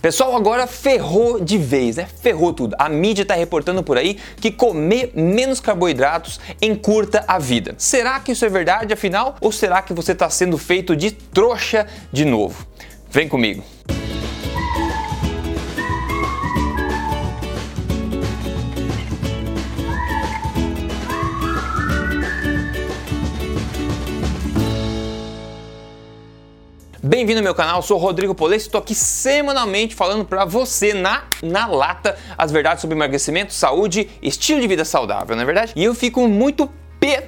Pessoal, agora ferrou de vez, né? Ferrou tudo. A mídia está reportando por aí que comer menos carboidratos encurta a vida. Será que isso é verdade afinal? Ou será que você está sendo feito de trouxa de novo? Vem comigo. Bem-vindo ao meu canal, sou Rodrigo Polesse, estou aqui semanalmente falando para você na, na lata as verdades sobre emagrecimento, saúde, estilo de vida saudável, não é verdade? E eu fico muito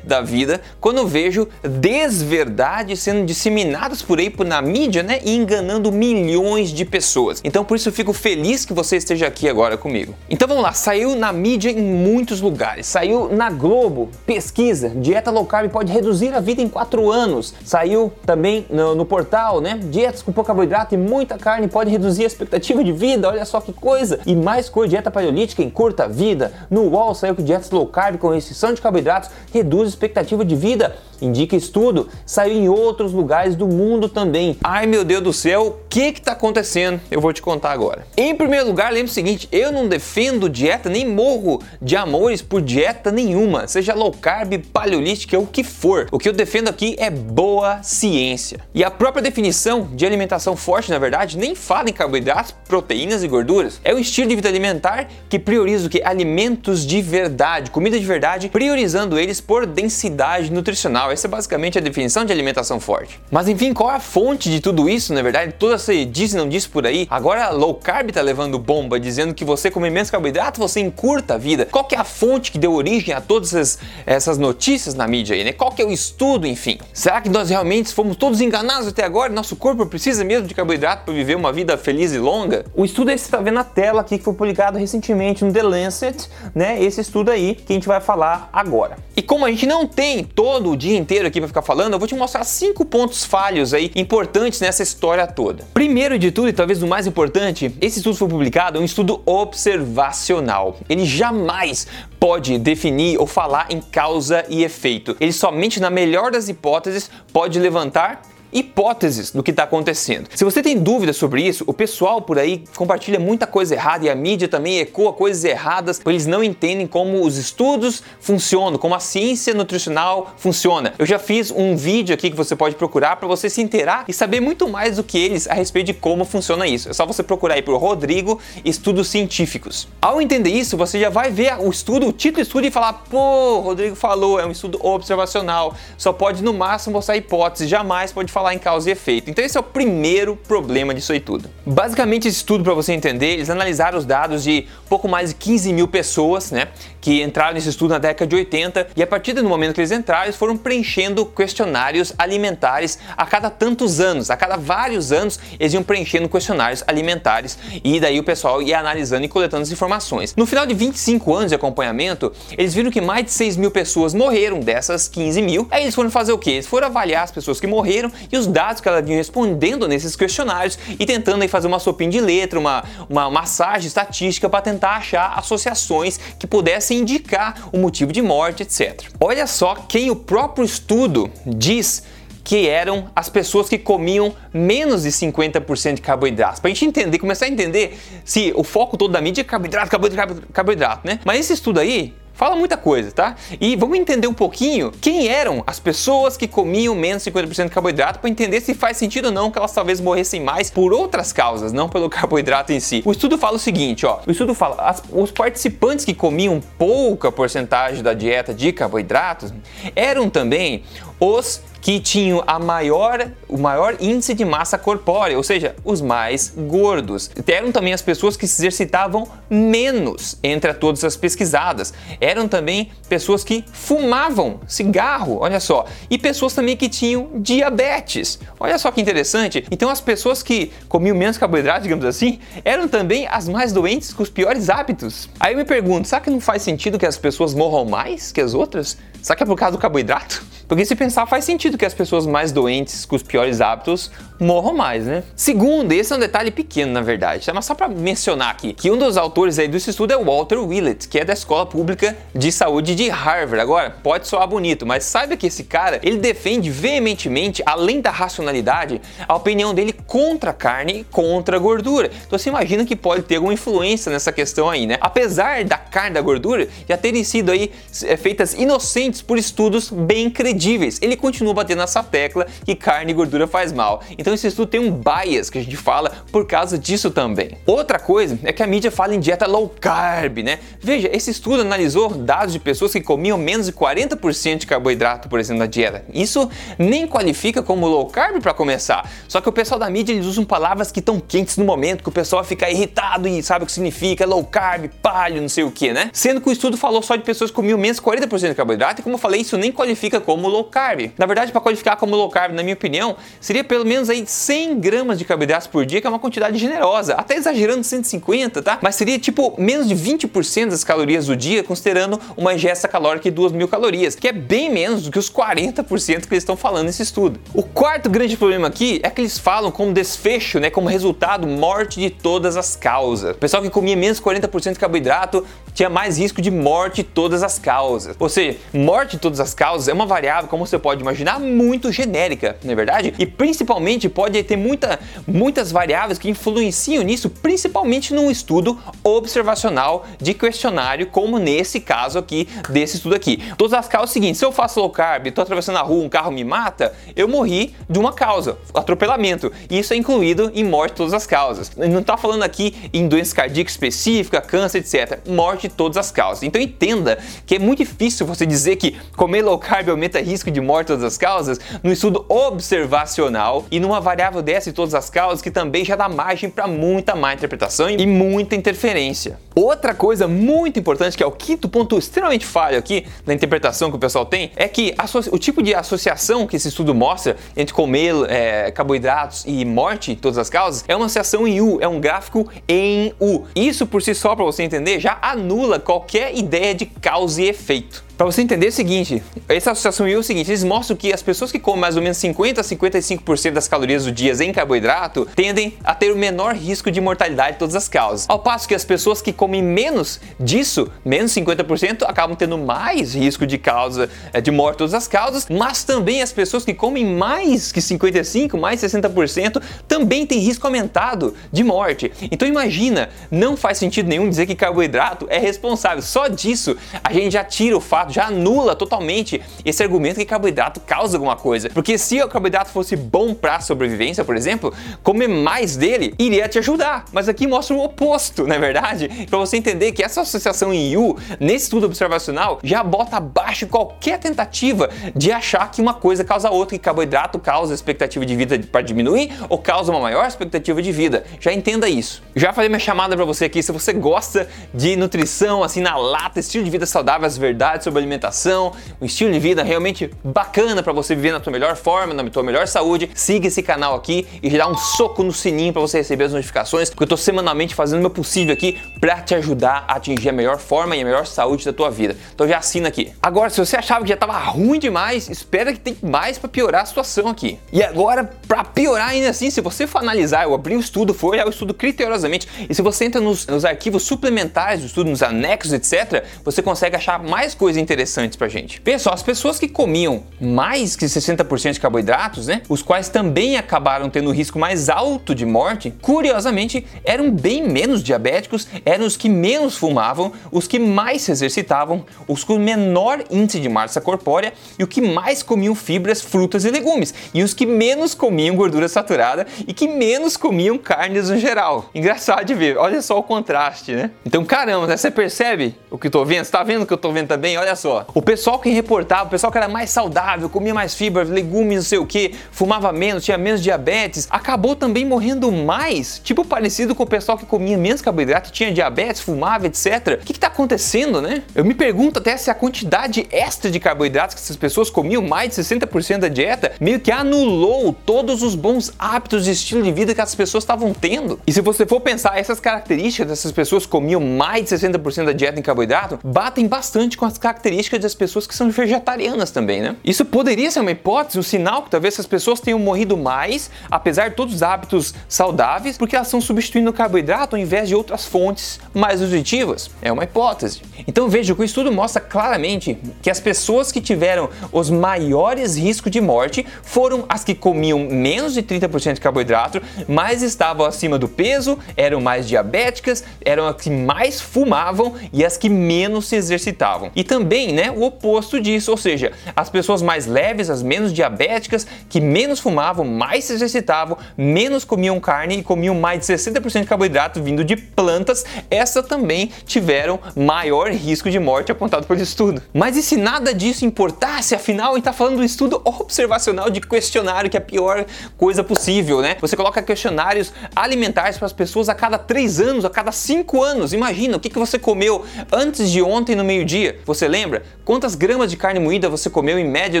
da vida quando vejo desverdades sendo disseminadas por aí na mídia, né, e enganando milhões de pessoas. Então por isso eu fico feliz que você esteja aqui agora comigo. Então vamos lá, saiu na mídia em muitos lugares. Saiu na Globo, pesquisa, dieta low carb pode reduzir a vida em 4 anos. Saiu também no, no portal, né, dietas com pouco carboidrato e muita carne pode reduzir a expectativa de vida. Olha só que coisa. E mais coisa, dieta paleolítica encurta a vida. No UOL saiu que dietas low carb com restrição de carboidratos reduz a expectativa de vida, indica estudo, saiu em outros lugares do mundo também. Ai meu Deus do céu, o que está acontecendo? Eu vou te contar agora. Em primeiro lugar, lembre o seguinte: eu não defendo dieta, nem morro de amores por dieta nenhuma, seja low carb, paleolítica o que for. O que eu defendo aqui é boa ciência. E a própria definição de alimentação forte, na verdade, nem fala em carboidratos, proteínas e gorduras. É um estilo de vida alimentar que prioriza o que? Alimentos de verdade, comida de verdade, priorizando eles por densidade nutricional. Essa é basicamente a definição de alimentação forte. Mas enfim, qual é a fonte de tudo isso, na verdade? Toda essa diz e não diz por aí. Agora low carb tá levando bomba, dizendo que você comer menos carboidrato, você encurta a vida. Qual que é a fonte que deu origem a todas essas, essas notícias na mídia aí, né? Qual que é o estudo, enfim? Será que nós realmente fomos todos enganados até agora? Nosso corpo precisa mesmo de carboidrato para viver uma vida feliz e longa? O estudo esse que você tá vendo na tela aqui, que foi publicado recentemente no The Lancet, né? Esse estudo aí que a gente vai falar agora. E como a gente não tem todo o dia inteiro aqui para ficar falando, eu vou te mostrar cinco pontos falhos aí importantes nessa história toda. Primeiro de tudo, e talvez o mais importante, esse estudo foi publicado, é um estudo observacional. Ele jamais pode definir ou falar em causa e efeito. Ele somente, na melhor das hipóteses, pode levantar hipóteses do que está acontecendo. Se você tem dúvidas sobre isso, o pessoal por aí compartilha muita coisa errada e a mídia também ecoa coisas erradas, eles não entendem como os estudos funcionam, como a ciência nutricional funciona. Eu já fiz um vídeo aqui que você pode procurar para você se inteirar e saber muito mais do que eles a respeito de como funciona isso. É só você procurar aí por Rodrigo Estudos Científicos. Ao entender isso, você já vai ver o estudo, o título do estudo e falar: pô, Rodrigo falou, é um estudo observacional, só pode no máximo mostrar hipótese, jamais pode falar falar em causa e efeito. Então esse é o primeiro problema disso aí tudo. Basicamente esse estudo, para você entender, eles analisaram os dados de pouco mais de 15 mil pessoas, né, que entraram nesse estudo na década de 80 e a partir do momento que eles entraram, eles foram preenchendo questionários alimentares a cada tantos anos, a cada vários anos eles iam preenchendo questionários alimentares e daí o pessoal ia analisando e coletando as informações. No final de 25 anos de acompanhamento, eles viram que mais de 6 mil pessoas morreram dessas 15 mil. Aí eles foram fazer o quê? Eles foram avaliar as pessoas que morreram e os dados que ela vinha respondendo nesses questionários e tentando aí fazer uma sopinha de letra, uma, uma massagem estatística para tentar achar associações que pudessem indicar o motivo de morte, etc. Olha só quem o próprio estudo diz que eram as pessoas que comiam menos de 50% de carboidratos. Para a gente entender, começar a entender se o foco todo da mídia é carboidrato, carboidrato, carboidrato, né? Mas esse estudo aí fala muita coisa, tá? E vamos entender um pouquinho quem eram as pessoas que comiam menos de 50% de carboidrato para entender se faz sentido ou não que elas talvez morressem mais por outras causas, não pelo carboidrato em si. O estudo fala o seguinte, ó, o estudo fala, as, os participantes que comiam pouca porcentagem da dieta de carboidratos eram também os que tinham a maior, o maior índice de massa corpórea, ou seja, os mais gordos. Eram também as pessoas que se exercitavam menos entre todas as pesquisadas. Eram também pessoas que fumavam cigarro, olha só, e pessoas também que tinham diabetes. Olha só que interessante. Então as pessoas que comiam menos carboidrato, digamos assim, eram também as mais doentes com os piores hábitos. Aí eu me pergunto, será que não faz sentido que as pessoas morram mais que as outras? Será que é por causa do carboidrato? Porque se pensar, faz sentido que as pessoas mais doentes, com os piores hábitos, morram mais, né? Segundo, esse é um detalhe pequeno, na verdade, tá? mas só para mencionar aqui, que um dos autores aí desse estudo é o Walter Willett, que é da Escola Pública de Saúde de Harvard. Agora, pode soar bonito, mas saiba que esse cara, ele defende veementemente, além da racionalidade, a opinião dele contra a carne e contra a gordura. Então você imagina que pode ter alguma influência nessa questão aí, né? Apesar da carne e da gordura já terem sido aí é, feitas inocentes por estudos bem credíveis, ele continua batendo nessa tecla que carne e gordura faz mal. Então então esse estudo tem um bias que a gente fala por causa disso também. Outra coisa é que a mídia fala em dieta low carb, né? Veja, esse estudo analisou dados de pessoas que comiam menos de 40% de carboidrato, por exemplo, na dieta. Isso nem qualifica como low carb para começar. Só que o pessoal da mídia eles usam palavras que estão quentes no momento, que o pessoal fica irritado e sabe o que significa low carb, palho, não sei o que, né? Sendo que o estudo falou só de pessoas que comiam menos de 40% de carboidrato e como eu falei, isso nem qualifica como low carb. Na verdade, para qualificar como low carb, na minha opinião, seria pelo menos aí 100 gramas de carboidratos por dia, que é uma quantidade generosa, até exagerando 150, tá? Mas seria tipo menos de 20% das calorias do dia, considerando uma ingesta calórica de 2.000 calorias, que é bem menos do que os 40% que eles estão falando nesse estudo. O quarto grande problema aqui é que eles falam como desfecho, né, como resultado, morte de todas as causas. O pessoal que comia menos 40% de carboidrato tinha mais risco de morte de todas as causas. Ou seja, morte de todas as causas é uma variável, como você pode imaginar, muito genérica, não é verdade? E principalmente pode ter muita, muitas variáveis que influenciam nisso, principalmente num estudo observacional de questionário, como nesse caso aqui, desse estudo aqui. Todas as causas seguintes, se eu faço low carb, estou atravessando a rua, um carro me mata, eu morri de uma causa, atropelamento. E isso é incluído em morte de todas as causas. Não está falando aqui em doença cardíaca específica, câncer, etc. Morte de todas as causas. Então entenda que é muito difícil você dizer que comer low carb aumenta risco de morte todas as causas no estudo observacional e numa variável dessa de todas as causas que também já dá margem para muita má interpretação e muita interferência. Outra coisa muito importante, que é o quinto ponto extremamente falho aqui na interpretação que o pessoal tem, é que o tipo de associação que esse estudo mostra entre comer é, carboidratos e morte, todas as causas, é uma associação em U, é um gráfico em U. Isso por si só, para você entender, já anula qualquer ideia de causa e efeito. Para você entender o seguinte, essa associação é o seguinte, eles mostram que as pessoas que comem mais ou menos 50 a 55% das calorias do dia em carboidrato tendem a ter o menor risco de mortalidade de todas as causas. Ao passo que as pessoas que comem menos disso, menos 50%, acabam tendo mais risco de causa eh, de morte de todas as causas, mas também as pessoas que comem mais que 55, mais 60%, também têm risco aumentado de morte. Então imagina, não faz sentido nenhum dizer que carboidrato é responsável. Só disso a gente já tira o fato já anula totalmente esse argumento que carboidrato causa alguma coisa. Porque se o carboidrato fosse bom para sobrevivência, por exemplo, comer mais dele iria te ajudar. Mas aqui mostra o oposto, não é verdade? Para você entender que essa associação em U, nesse estudo observacional, já bota abaixo qualquer tentativa de achar que uma coisa causa outra, que carboidrato causa expectativa de vida para diminuir ou causa uma maior expectativa de vida. Já entenda isso. Já falei minha chamada para você aqui, se você gosta de nutrição assim na lata, estilo de vida saudável, as verdades sobre alimentação, um estilo de vida realmente bacana para você viver na tua melhor forma, na tua melhor saúde, siga esse canal aqui e dá um soco no sininho para você receber as notificações, porque eu estou semanalmente fazendo o meu possível aqui para te ajudar a atingir a melhor forma e a melhor saúde da tua vida. Então já assina aqui. Agora, se você achava que já estava ruim demais, espera que tem mais para piorar a situação aqui. E agora, para piorar ainda assim, se você for analisar, eu abri o estudo, foi olhar o estudo criteriosamente, e se você entra nos, nos arquivos suplementares do estudo, nos anexos, etc., você consegue achar mais coisas interessantes pra gente. Pessoal, as pessoas que comiam mais que 60% de carboidratos, né, os quais também acabaram tendo risco mais alto de morte, curiosamente eram bem menos diabéticos, eram os que menos fumavam, os que mais se exercitavam, os com menor índice de massa corpórea e o que mais comiam fibras, frutas e legumes, e os que menos comiam gordura saturada e que menos comiam carnes no geral. Engraçado de ver, olha só o contraste, né? Então, caramba, né? você percebe o que eu tô vendo? Você tá vendo o que eu tô vendo também? Olha só. O pessoal que reportava, o pessoal que era mais saudável, comia mais fibra, legumes, não sei o que, fumava menos, tinha menos diabetes, acabou também morrendo mais, tipo parecido com o pessoal que comia menos carboidrato, tinha diabetes, fumava, etc. O que, está acontecendo, né? Eu me pergunto até se a quantidade extra de carboidratos que essas pessoas comiam, mais de 60% da dieta, meio que anulou todos os bons hábitos de estilo de vida que as pessoas estavam tendo. E se você for pensar, essas características dessas pessoas comiam mais de 60% da dieta em carboidrato, batem bastante com as características características das pessoas que são vegetarianas também, né? Isso poderia ser uma hipótese, um sinal que talvez essas pessoas tenham morrido mais, apesar de todos os hábitos saudáveis, porque elas estão substituindo o carboidrato ao invés de outras fontes mais nutritivas. É uma hipótese. Então veja que o estudo mostra claramente que as pessoas que tiveram os maiores riscos de morte foram as que comiam menos de 30% de carboidrato, mais estavam acima do peso, eram mais diabéticas, eram as que mais fumavam e as que menos se exercitavam. E também, né, o oposto disso, ou seja, as pessoas mais leves, as menos diabéticas, que menos fumavam, mais se exercitavam, menos comiam carne e comiam mais de 60% de carboidrato vindo de plantas, essas também tiveram maior risco de morte apontado pelo estudo. Mas e se nada disso importasse? Afinal, a gente está falando do estudo observacional de questionário, que é a pior coisa possível, né? Você coloca questionários alimentares para as pessoas a cada 3 anos, a cada 5 anos. Imagina o que, que você comeu antes de ontem no meio-dia. Você lembra? Quantas gramas de carne moída você comeu em média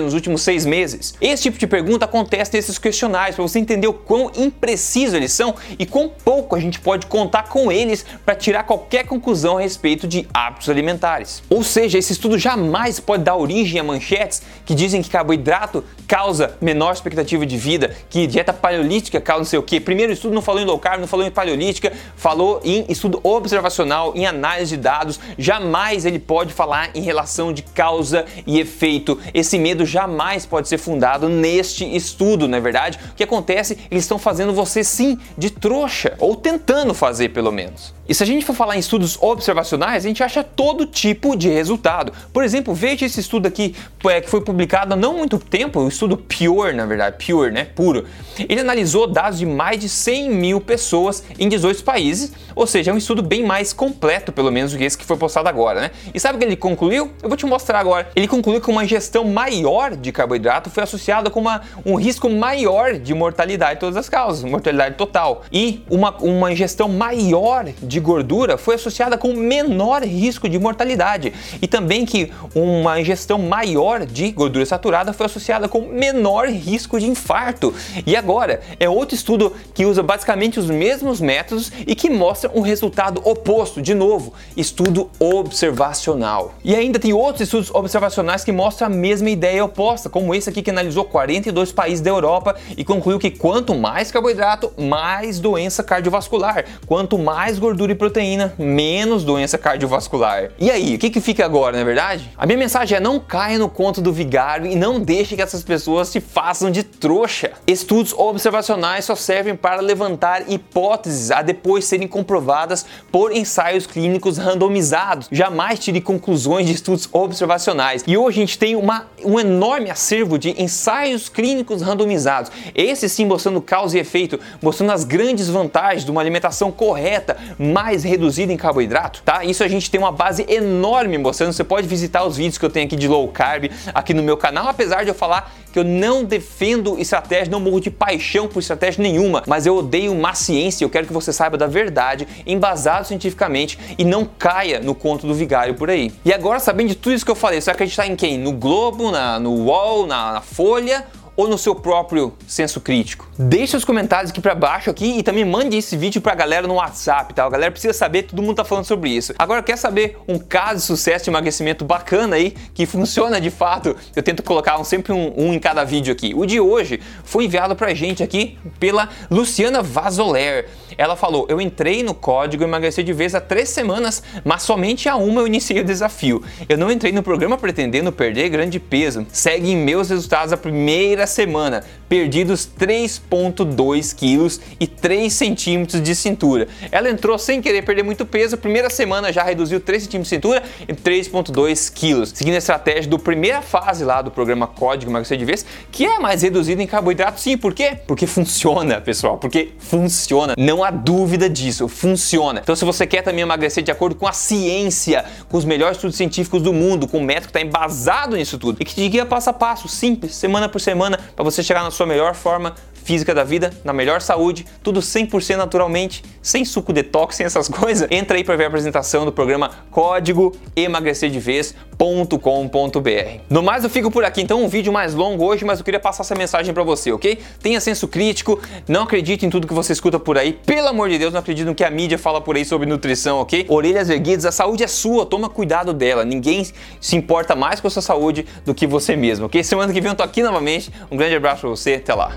nos últimos seis meses? Esse tipo de pergunta acontece nesses questionários para você entender o quão imprecisos eles são e quão pouco a gente pode contar com eles para tirar qualquer conclusão a respeito de hábitos alimentares. Ou seja, esse estudo jamais pode dar origem a manchetes que dizem que carboidrato causa menor expectativa de vida, que dieta paleolítica causa não sei o que. Primeiro estudo não falou em low carb, não falou em paleolítica, falou em estudo observacional, em análise de dados. Jamais ele pode falar em relação de causa e efeito. Esse medo jamais pode ser fundado neste estudo, não é verdade? O que acontece? Eles estão fazendo você sim de trouxa, ou tentando fazer pelo menos. E se a gente for falar em estudos observacionais, a gente acha todo tipo de resultado. Por exemplo, veja esse estudo aqui é, que foi publicado há não muito tempo, o estudo Pure, na verdade, Pure, né? Puro. Ele analisou dados de mais de 100 mil pessoas em 18 países, ou seja, é um estudo bem mais completo, pelo menos, do que esse que foi postado agora, né? E sabe o que ele concluiu? Eu vou te mostrar agora. Ele concluiu que uma ingestão maior de carboidrato foi associada com uma, um risco maior de mortalidade de todas as causas, mortalidade total. E uma, uma ingestão maior de gordura foi associada com menor risco de mortalidade e também que uma ingestão maior de gordura saturada foi associada com menor risco de infarto. E agora é outro estudo que usa basicamente os mesmos métodos e que mostra um resultado oposto, de novo, estudo observacional. E ainda tem outros estudos observacionais que mostram a mesma ideia oposta, como esse aqui que analisou 42 países da Europa e concluiu que quanto mais carboidrato, mais doença cardiovascular, quanto mais gordura e proteína, menos doença cardiovascular. E aí, o que, que fica agora, não é verdade? A minha mensagem é não caia no conto do vigário e não deixe que essas pessoas se façam de trouxa. Estudos observacionais só servem para levantar hipóteses a depois serem comprovadas por ensaios clínicos randomizados. Jamais tire conclusões de estudos observacionais. E hoje a gente tem uma, um enorme acervo de ensaios clínicos randomizados. Esse sim mostrando causa e efeito, mostrando as grandes vantagens de uma alimentação correta, mais reduzida em carboidrato, tá? Isso a gente tem uma base enorme mostrando. Você pode visitar os vídeos que eu tenho aqui de low carb aqui no meu canal, apesar de eu falar que eu não defendo estratégia, não morro de paixão por estratégia nenhuma, mas eu odeio má ciência. Eu quero que você saiba da verdade, embasado cientificamente e não caia no conto do vigário por aí. E agora, sabendo de tudo isso que eu falei, você vai acreditar em quem? No Globo, na, no UOL, na, na Folha ou no seu próprio senso crítico? Deixe os comentários aqui para baixo aqui e também mande esse vídeo pra galera no WhatsApp, tá? A galera precisa saber, todo mundo tá falando sobre isso. Agora, quer saber um caso de sucesso de emagrecimento bacana aí, que funciona de fato? Eu tento colocar um, sempre um, um, em cada vídeo aqui. O de hoje foi enviado pra gente aqui pela Luciana Vazoler. Ela falou, eu entrei no código emagrecer de vez há três semanas, mas somente a uma eu iniciei o desafio. Eu não entrei no programa pretendendo perder grande peso. Segue meus resultados a primeira semana, perdidos 3,2 quilos e 3 centímetros de cintura. Ela entrou sem querer perder muito peso, primeira semana já reduziu 3 centímetros de cintura e 3,2 quilos, seguindo a estratégia do primeira fase lá do programa Código Emagrecer de Vez, que é mais reduzido em carboidrato, sim, por quê? Porque funciona, pessoal, porque funciona, não há dúvida disso, funciona. Então se você quer também emagrecer de acordo com a ciência, com os melhores estudos científicos do mundo, com um método que está embasado nisso tudo, e que te guia passo a passo, simples, semana por semana, para você chegar na sua melhor forma física da vida, na melhor saúde, tudo 100% naturalmente, sem suco detox, sem essas coisas. Entra aí para ver a apresentação do programa Código Emagrecer de Vez.com.br. No mais, eu fico por aqui. Então, um vídeo mais longo hoje, mas eu queria passar essa mensagem para você, ok? Tenha senso crítico, não acredite em tudo que você escuta por aí. Pelo amor de Deus, não acredite no que a mídia fala por aí sobre nutrição, ok? Orelhas erguidas, a saúde é sua, toma cuidado dela. Ninguém se importa mais com a sua saúde do que você mesmo, ok? Semana que vem eu tô aqui novamente. Um grande abraço pra você, até lá.